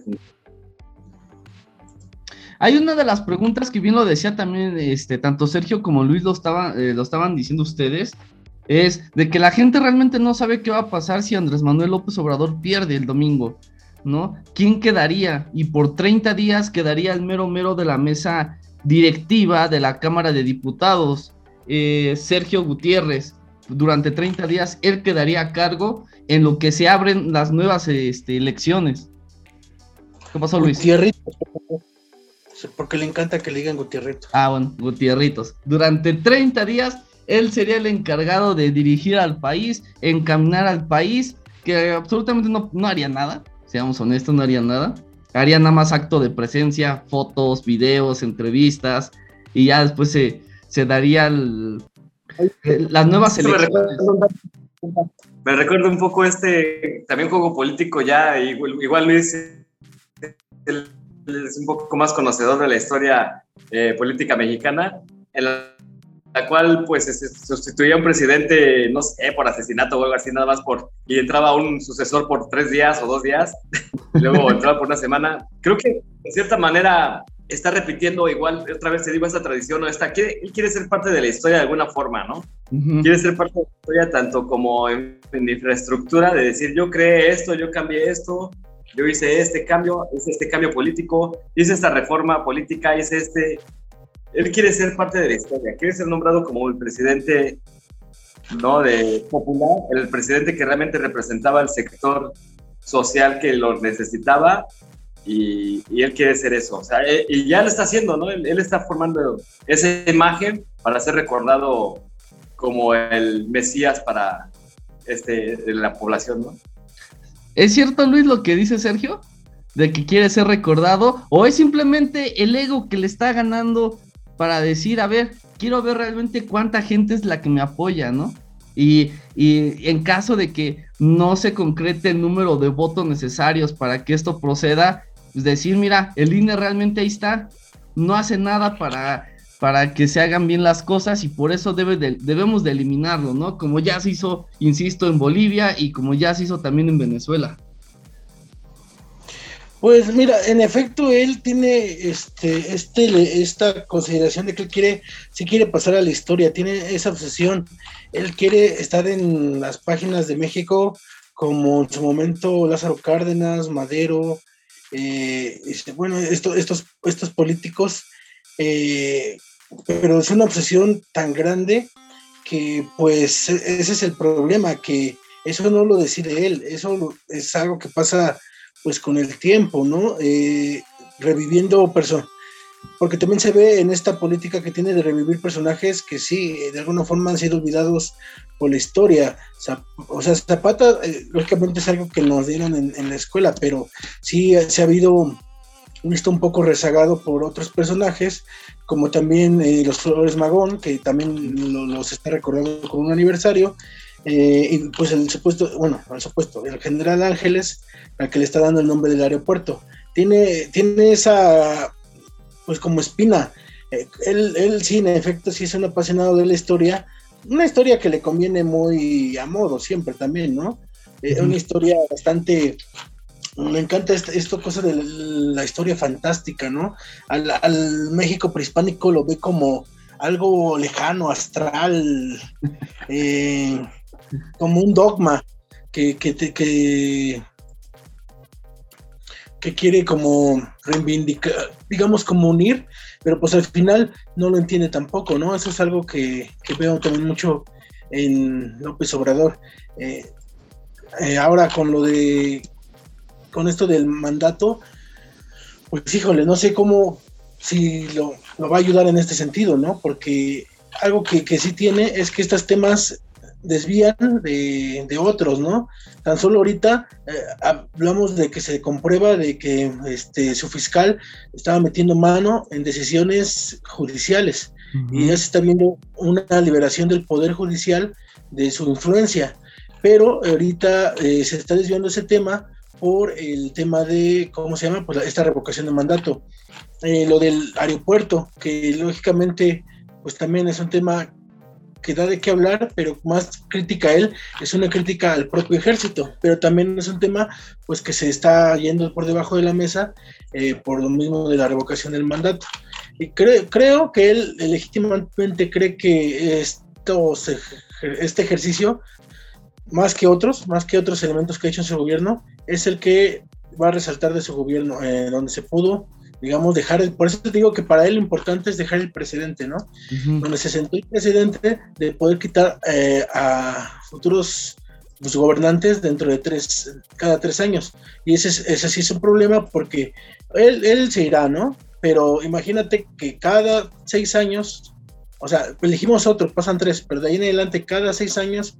Hay una de las preguntas que bien lo decía también, este, tanto Sergio como Luis lo, estaba, eh, lo estaban diciendo ustedes, es de que la gente realmente no sabe qué va a pasar si Andrés Manuel López Obrador pierde el domingo, ¿no? ¿Quién quedaría? Y por 30 días quedaría el mero mero de la mesa directiva de la Cámara de Diputados, eh, Sergio Gutiérrez. Durante 30 días él quedaría a cargo en lo que se abren las nuevas este, elecciones. ¿Qué pasó, Luis? Porque le encanta que le digan Gutierritos. Ah, bueno, Gutierritos. Durante 30 días, él sería el encargado de dirigir al país, encaminar al país, que absolutamente no, no haría nada, seamos honestos, no haría nada. Haría nada más acto de presencia, fotos, videos, entrevistas, y ya después se, se daría las nuevas elecciones. Me recuerdo, un poco este, también juego político ya, igual, igual Luis es un poco más conocedor de la historia eh, política mexicana, en la, cual pues se sustituía un presidente, no sé, por asesinato o algo así, nada más por, y entraba un sucesor por tres días o dos días, luego entraba por una semana. Creo que de cierta manera está repitiendo igual, otra vez se digo, esta tradición, o esta, quiere, él quiere ser parte de la historia de alguna forma, ¿no? Quiere ser parte de la historia tanto como en, en infraestructura, de decir, yo creé esto, yo cambié esto, yo hice este cambio, hice este cambio político, hice esta reforma política, hice este... Él quiere ser parte de la historia, quiere ser nombrado como el presidente ¿no? de popular, el presidente que realmente representaba el sector social que lo necesitaba y, él quiere ser eso. O sea, eh, y ya lo está haciendo, ¿no? Él, él, está formando esa imagen para ser recordado como el Mesías para este, la población, ¿no? ¿Es cierto, Luis, lo que dice Sergio? De que quiere ser recordado, o es simplemente el ego que le está ganando para decir, a ver, quiero ver realmente cuánta gente es la que me apoya, ¿no? Y, en caso de que no se concrete el número de votos necesarios para que esto proceda, decir, mira, el INE realmente ahí está, no hace nada para, para que se hagan bien las cosas y por eso debe debemos de eliminarlo, ¿no? Como ya se hizo, insisto, en Bolivia y como ya se hizo también en Venezuela. Pues mira, en efecto, él tiene este, este, esta consideración de que él quiere, si quiere pasar a la historia, tiene esa obsesión. Él quiere estar en las páginas de México, como en su momento Lázaro Cárdenas, Madero, eh, bueno, estos, estos políticos eh, pero es una obsesión tan grande que pues e-, ese es el problema, que eso no lo decide él, eso es algo que pasa pues con el tiempo, ¿no? Eh, reviviendo personas, porque también se ve en esta política que tiene de revivir personajes que sí, de alguna forma han sido olvidados por la historia. O sea, Zapata, eh, lógicamente es algo que nos dieron en, la escuela, pero sí se ha habido visto un poco rezagado por otros personajes, como también eh, los Flores Magón, que también los está recordando con un aniversario, eh, y pues el supuesto, bueno, el supuesto, el general Ángeles, al que le está dando el nombre del aeropuerto, tiene, tiene esa, pues como espina, eh, él, él sí, en efecto, sí es un apasionado de la historia, una historia que le conviene muy a modo siempre también, ¿no? Una historia bastante me encanta esto, cosa de la historia fantástica, ¿no? Al, México prehispánico lo ve como algo lejano, astral, eh, como un dogma que, que, que, que quiere como reivindicar, digamos como unir, pero pues al final no lo entiende tampoco, ¿no? Eso es algo que, veo también mucho en López Obrador. Eh, eh, ahora con lo de con esto del mandato, pues híjole, no sé cómo, si lo, va a ayudar en este sentido, ¿no? Porque algo que, sí tiene es que estos temas desvían de, otros, ¿no? Tan solo ahorita eh, hablamos de que se comprueba de que este, su fiscal estaba metiendo mano en decisiones judiciales y ya se está viendo una liberación del poder judicial de su influencia, pero ahorita eh, se está desviando ese tema por el tema de, ¿cómo se llama? Pues esta revocación de mandato. Eh, lo del aeropuerto, que lógicamente, pues también es un tema que da de qué hablar, pero más crítica a él es una crítica al propio ejército, pero también es un tema pues que se está yendo por debajo de la mesa eh, por lo mismo de la revocación del mandato. Y creo que él legítimamente cree que esto este ejercicio, más que otros, más que otros elementos que ha hecho en su gobierno, es el que va a resaltar de su gobierno, eh, donde se pudo, digamos, dejar el, por eso te digo que para él lo importante es dejar el precedente, ¿no? Donde se sentó el precedente de poder quitar eh, a futuros pues, gobernantes dentro de tres, cada tres años. Y ese, ese sí es un problema porque él, él se irá, ¿no? pero imagínate que cada seis años, o sea, elegimos otro, pasan tres, pero de ahí en adelante, cada seis años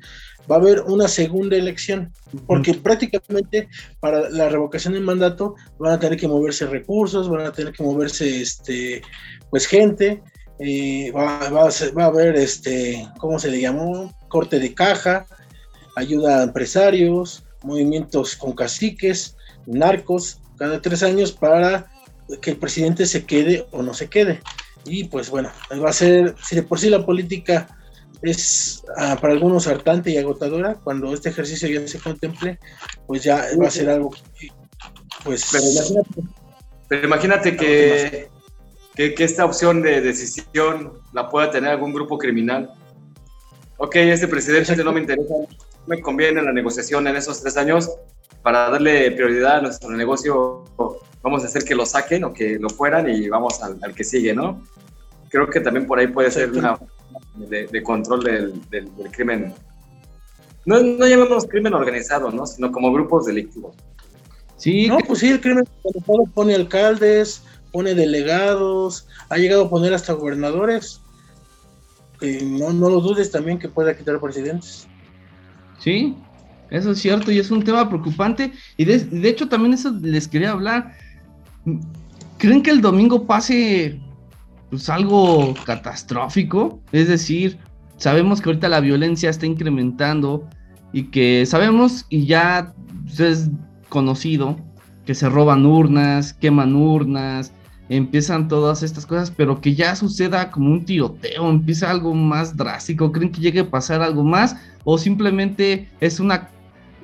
va a haber una segunda elección, porque prácticamente para la revocación del mandato van a tener que moverse recursos, van a tener que moverse este, pues gente, eh, va, a haber este, ¿cómo se le llamó? Corte de caja, ayuda a empresarios, movimientos con caciques, narcos, cada tres años para que el presidente se quede o no se quede. Y pues bueno, va a ser, si de por sí la política es ah, para algunos hartante y agotadora, cuando este ejercicio ya se contemple, pues ya va a ser algo pues... Pero imagínate, que, que, que, esta opción de decisión la pueda tener algún grupo criminal. Ok, este presidente no me interesa, me conviene la negociación en esos tres años para darle prioridad a nuestro negocio. Vamos a hacer que lo saquen o que lo fueran y vamos al, al que sigue, ¿no? Creo que también por ahí puede ser una de, control del, del, crimen. No, no llamamos crimen organizado, ¿no? Sino como grupos delictivos. Sí, no, pues sí, el crimen organizado pone alcaldes, pone delegados, ha llegado a poner hasta gobernadores. no, no lo dudes también que pueda quitar presidentes. Sí, eso es cierto y es un tema preocupante. Y de, de hecho también eso les quería hablar. ¿Creen que el domingo pase pues algo catastrófico. Es decir, sabemos que ahorita la violencia está incrementando y que sabemos y ya es conocido que se roban urnas, queman urnas, empiezan todas estas cosas, pero que ya suceda como un tiroteo, empieza algo más drástico, ¿creen que llegue a pasar algo más? ¿O simplemente es una,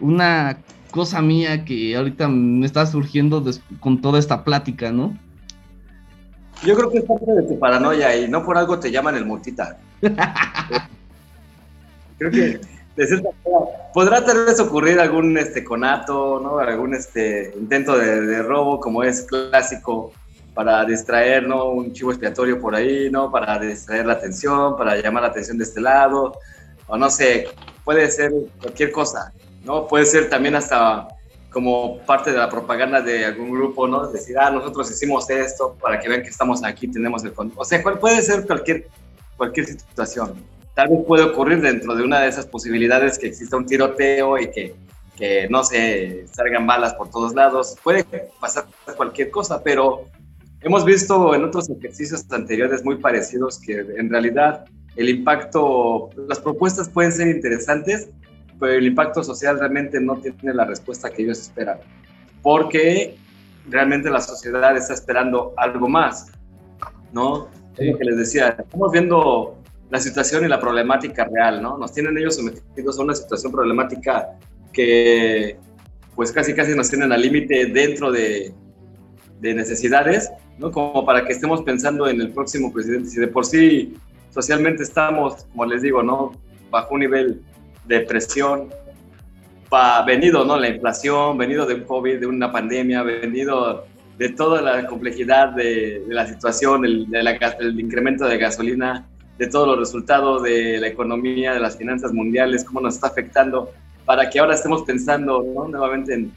una cosa mía que ahorita me está surgiendo con toda esta plática, ¿no? Yo creo que es parte de tu paranoia y no por algo te llaman el multita. creo que de cierta forma, podrá tal vez ocurrir algún este conato, ¿no? Algún este intento de, robo como es clásico para distraer, ¿no? Un chivo expiatorio por ahí, ¿no? Para distraer la atención, para llamar la atención de este lado, o no sé, puede ser cualquier cosa, ¿no? Puede ser también hasta como parte de la propaganda de algún grupo, ¿no? Decir, ah, nosotros hicimos esto para que vean que estamos aquí, tenemos el control. O sea, puede ser cualquier, cualquier situación. Tal vez puede ocurrir dentro de una de esas posibilidades que exista un tiroteo y que, que no se salgan balas por todos lados. Puede pasar cualquier cosa, pero hemos visto en otros ejercicios anteriores muy parecidos que en realidad el impacto, las propuestas pueden ser interesantes, pero el impacto social realmente no tiene la respuesta que ellos esperan, porque realmente la sociedad está esperando algo más, ¿no? Es lo que les decía, estamos viendo la situación y la problemática real, ¿no? Nos tienen ellos sometidos a una situación problemática que pues casi casi nos tienen al límite dentro de, de necesidades, ¿no? Como para que estemos pensando en el próximo presidente. Si de por sí socialmente estamos, como les digo, ¿no? Bajo un nivel depresión, pa, venido, ¿no? La inflación, venido de un COVID, de una pandemia, venido de toda la complejidad de, la situación, el, el incremento de gasolina, de todos los resultados de la economía, de las finanzas mundiales, cómo nos está afectando, para que ahora estemos pensando ¿no? nuevamente en,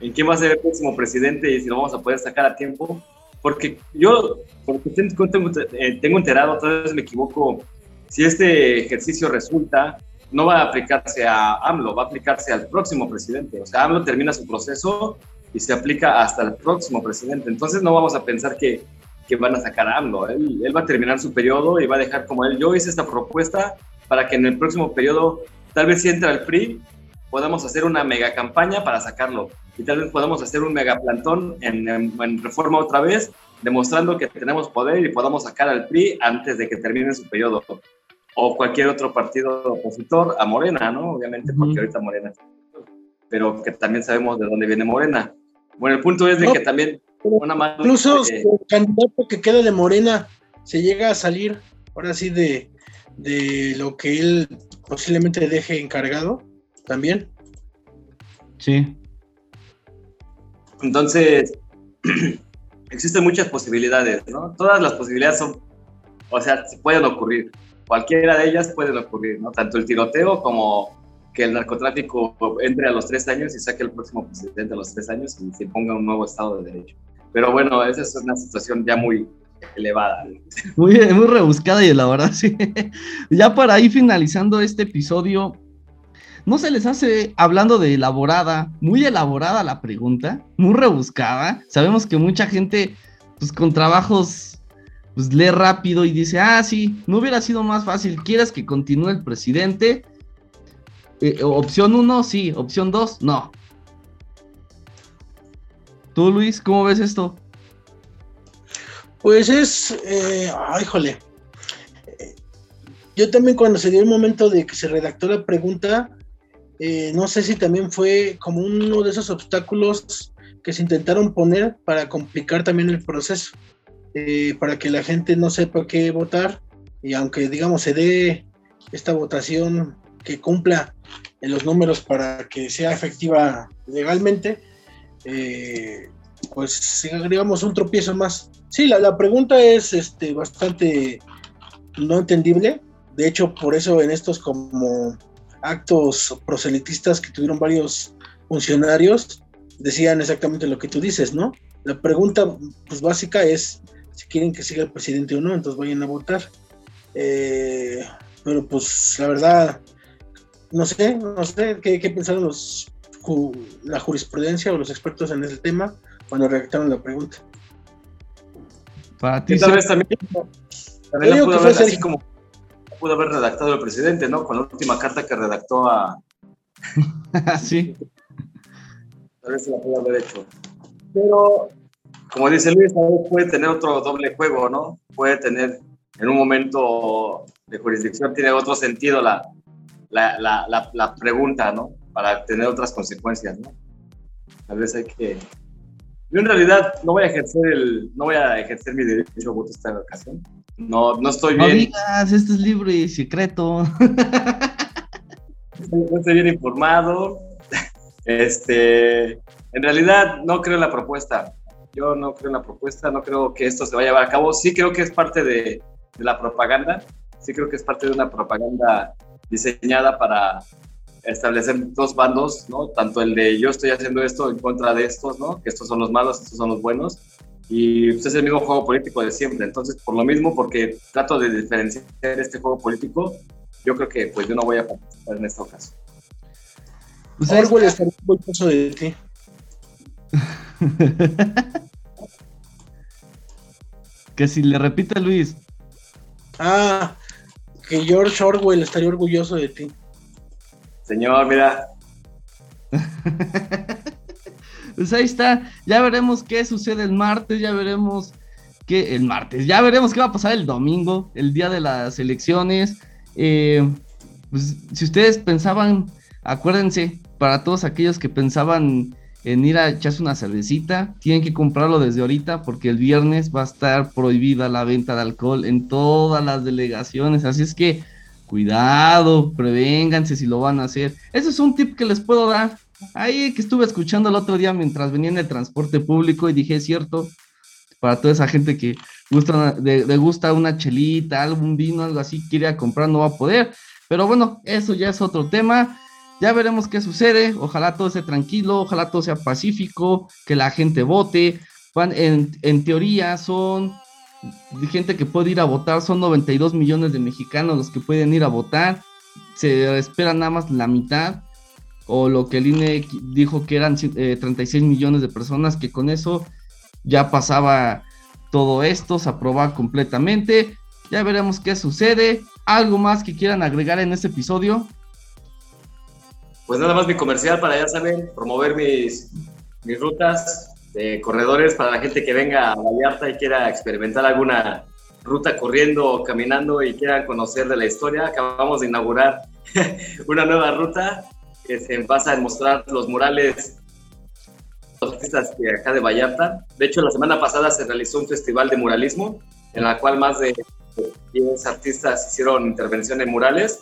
en, quién va a ser el próximo presidente y si lo vamos a poder sacar a tiempo. Porque yo, porque tengo, tengo, eh, enterado, tal vez me equivoco, si este ejercicio resulta, no va a aplicarse a AMLO, va a aplicarse al próximo presidente. O sea, AMLO termina su proceso y se aplica hasta el próximo presidente. Entonces no vamos a pensar que, que van a sacar a AMLO. Él, va a terminar su periodo y va a dejar como él. Yo hice esta propuesta para que en el próximo periodo, tal vez si entra el PRI, podamos hacer una mega campaña para sacarlo. Y tal vez podamos hacer un mega plantón en, en reforma otra vez, demostrando que tenemos poder y podamos sacar al PRI antes de que termine su periodo o cualquier otro partido opositor a Morena, ¿no? Obviamente, porque ahorita Morena, pero que también sabemos de dónde viene Morena. Bueno, el punto es de que también una Incluso el candidato que queda de Morena se llega a salir, ahora sí, de, de lo que él posiblemente deje encargado también. Sí. Entonces, existen muchas posibilidades, ¿no? Todas las posibilidades son, o sea, pueden ocurrir cualquiera de ellas puede ocurrir, ¿no? Tanto el tiroteo como que el narcotráfico entre a los tres años y saque el próximo presidente a los tres años y se ponga un nuevo Estado de Derecho. Pero bueno, esa es una situación ya muy elevada. Muy, rebuscada y elaborada, sí. Ya para ir finalizando este episodio, ¿no se les hace, hablando de elaborada, muy elaborada la pregunta? Muy rebuscada. Sabemos que mucha gente, pues con trabajos, pues lee rápido y dice, ah, sí, no hubiera sido más fácil, ¿quieres que continúe el presidente? Eh, opción 1, sí, opción 2, no. ¿Tú, Luis, cómo ves esto? Pues es, eh, ay. Yo también cuando se dio el momento de que se redactó la pregunta, eh, no sé si también fue como uno de esos obstáculos que se intentaron poner para complicar también el proceso, eh, para que la gente no sepa qué votar y aunque digamos se dé esta votación que cumpla en los números para que sea efectiva legalmente, eh, pues digamos un tropiezo más. Sí, la, la pregunta es este, bastante no entendible. De hecho, por eso en estos como actos proselitistas que tuvieron varios funcionarios, decían exactamente lo que tú dices, ¿no? La pregunta pues, básica es si quieren que siga el presidente o no, entonces vayan a votar. Eh, pero pues la verdad, no sé, no sé qué, qué pensaron los, la jurisprudencia o los expertos en ese tema cuando redactaron la pregunta. Para ti, tal vez también, también pudo haber así como pudo haber redactado el presidente, ¿no? Con la última carta que redactó a. sí. Tal vez se la pudo haber hecho. Pero, como dice Luis, puede tener otro doble juego, ¿no? Puede tener, en un momento de jurisdicción, tiene otro sentido la, la, la, la pregunta, ¿no? Para tener otras consecuencias, ¿no? Tal vez hay que yo en realidad no voy a ejercer el, no voy a ejercer mi derecho a voto esta ocasión. No, no estoy bien. No digas, esto es libre y secreto. no estoy bien informado. Este, en realidad no creo en la propuesta. Yo no creo en la propuesta, no creo que esto se vaya a llevar a cabo. Sí creo que es parte de, de la propaganda. Sí creo que es parte de una propaganda diseñada para establecer dos bandos, ¿no? Tanto el de yo estoy haciendo esto en contra de estos, ¿no? Que estos son los malos, estos son los buenos. Y pues, es el mismo juego político de siempre. Entonces, por lo mismo, porque trato de diferenciar este juego político, yo creo que pues yo no voy a participar en esta ocasión. Pues Orwell está muy de ti. que si le repite Luis. Ah, que George Orwell estaría orgulloso de ti. Señor, mira. pues ahí está. Ya veremos qué sucede el martes. Ya veremos qué el martes. Ya veremos qué va a pasar el domingo, el día de las elecciones. Eh, pues si ustedes pensaban, acuérdense, para todos aquellos que pensaban en ir a echarse una cervecita, tienen que comprarlo desde ahorita porque el viernes va a estar prohibida la venta de alcohol en todas las delegaciones. Así es que cuidado, prevénganse si lo van a hacer. Ese es un tip que les puedo dar. Ahí que estuve escuchando el otro día mientras venía en el transporte público y dije, cierto, para toda esa gente que gusta, le, gusta una chelita, algún vino, algo así, quiere comprar, no va a poder. Pero bueno, eso ya es otro tema. Ya veremos qué sucede. Ojalá todo sea tranquilo, ojalá todo sea pacífico, que la gente vote. En, teoría son gente que puede ir a votar, son 92 millones de mexicanos los que pueden ir a votar, se espera nada más la mitad, o lo que el INE dijo que eran 36 eh, millones de personas, que con eso ya pasaba todo esto, se aprobaba completamente, ya veremos qué sucede, algo más que quieran agregar en este episodio. Pues nada más mi comercial para ya saben, promover mis, mis rutas, de corredores para la gente que venga a Vallarta y quiera experimentar alguna ruta corriendo o caminando y quiera conocer de la historia. Acabamos de inaugurar una nueva ruta que se basa en mostrar los murales los artistas de acá de Vallarta. De hecho, la semana pasada se realizó un festival de muralismo en la cual más de 10 artistas hicieron intervención en murales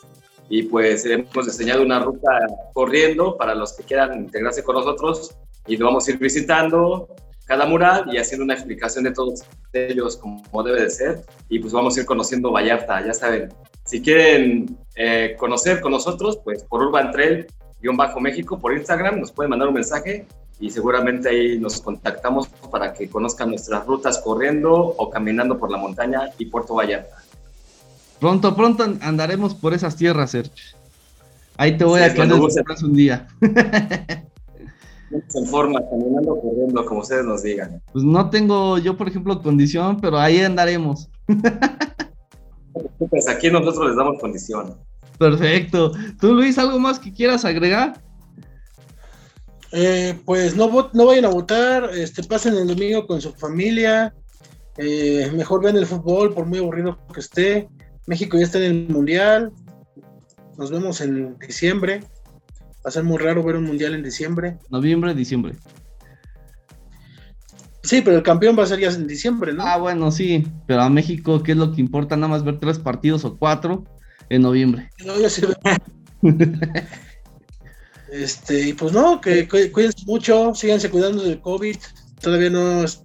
y pues hemos diseñado una ruta corriendo para los que quieran integrarse con nosotros y lo vamos a ir visitando cada mural y haciendo una explicación de todos ellos como debe de ser y pues vamos a ir conociendo Vallarta, ya saben. Si quieren eh, conocer con nosotros, pues por Urban Trail Bajo México por Instagram, nos pueden mandar un mensaje y seguramente ahí nos contactamos para que conozcan nuestras rutas corriendo o caminando por la montaña y Puerto Vallarta. Pronto, pronto andaremos por esas tierras, Sergio. Ahí te voy a quedar un día. en forma, caminando, corriendo, como ustedes nos digan. Pues no tengo yo, por ejemplo, condición, pero ahí andaremos. Pues aquí nosotros les damos condición. Perfecto. ¿Tú, Luis, algo más que quieras agregar? Eh, pues no, no vayan a votar, este, pasen el domingo con su familia, eh, mejor ven el fútbol, por muy aburrido que esté. México ya está en el Mundial, nos vemos en diciembre. Va a ser muy raro ver un Mundial en diciembre. Noviembre, diciembre. Sí, pero el campeón va a ser ya en diciembre, ¿no? Ah, bueno, sí, pero a México, ¿qué es lo que importa? Nada más ver tres partidos o cuatro en noviembre. No, ya se ve. Este, y pues no, que cuídense mucho, síganse cuidando del COVID. Todavía no es,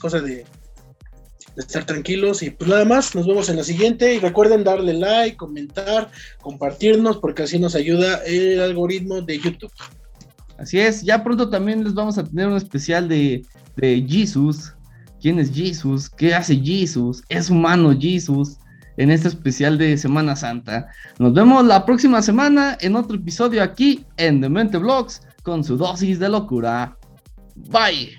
cosa de, estar tranquilos. Y pues nada más, nos vemos en la siguiente. Y recuerden darle like, comentar, compartirnos, porque así nos ayuda el algoritmo de YouTube. Así es, ya pronto también les vamos a tener un especial de, de Jesus. ¿Quién es Jesus? ¿Qué hace Jesus? ¿Es humano Jesus? en este especial de Semana Santa. Nos vemos la próxima semana en otro episodio aquí en Demente Vlogs con su dosis de locura. Bye.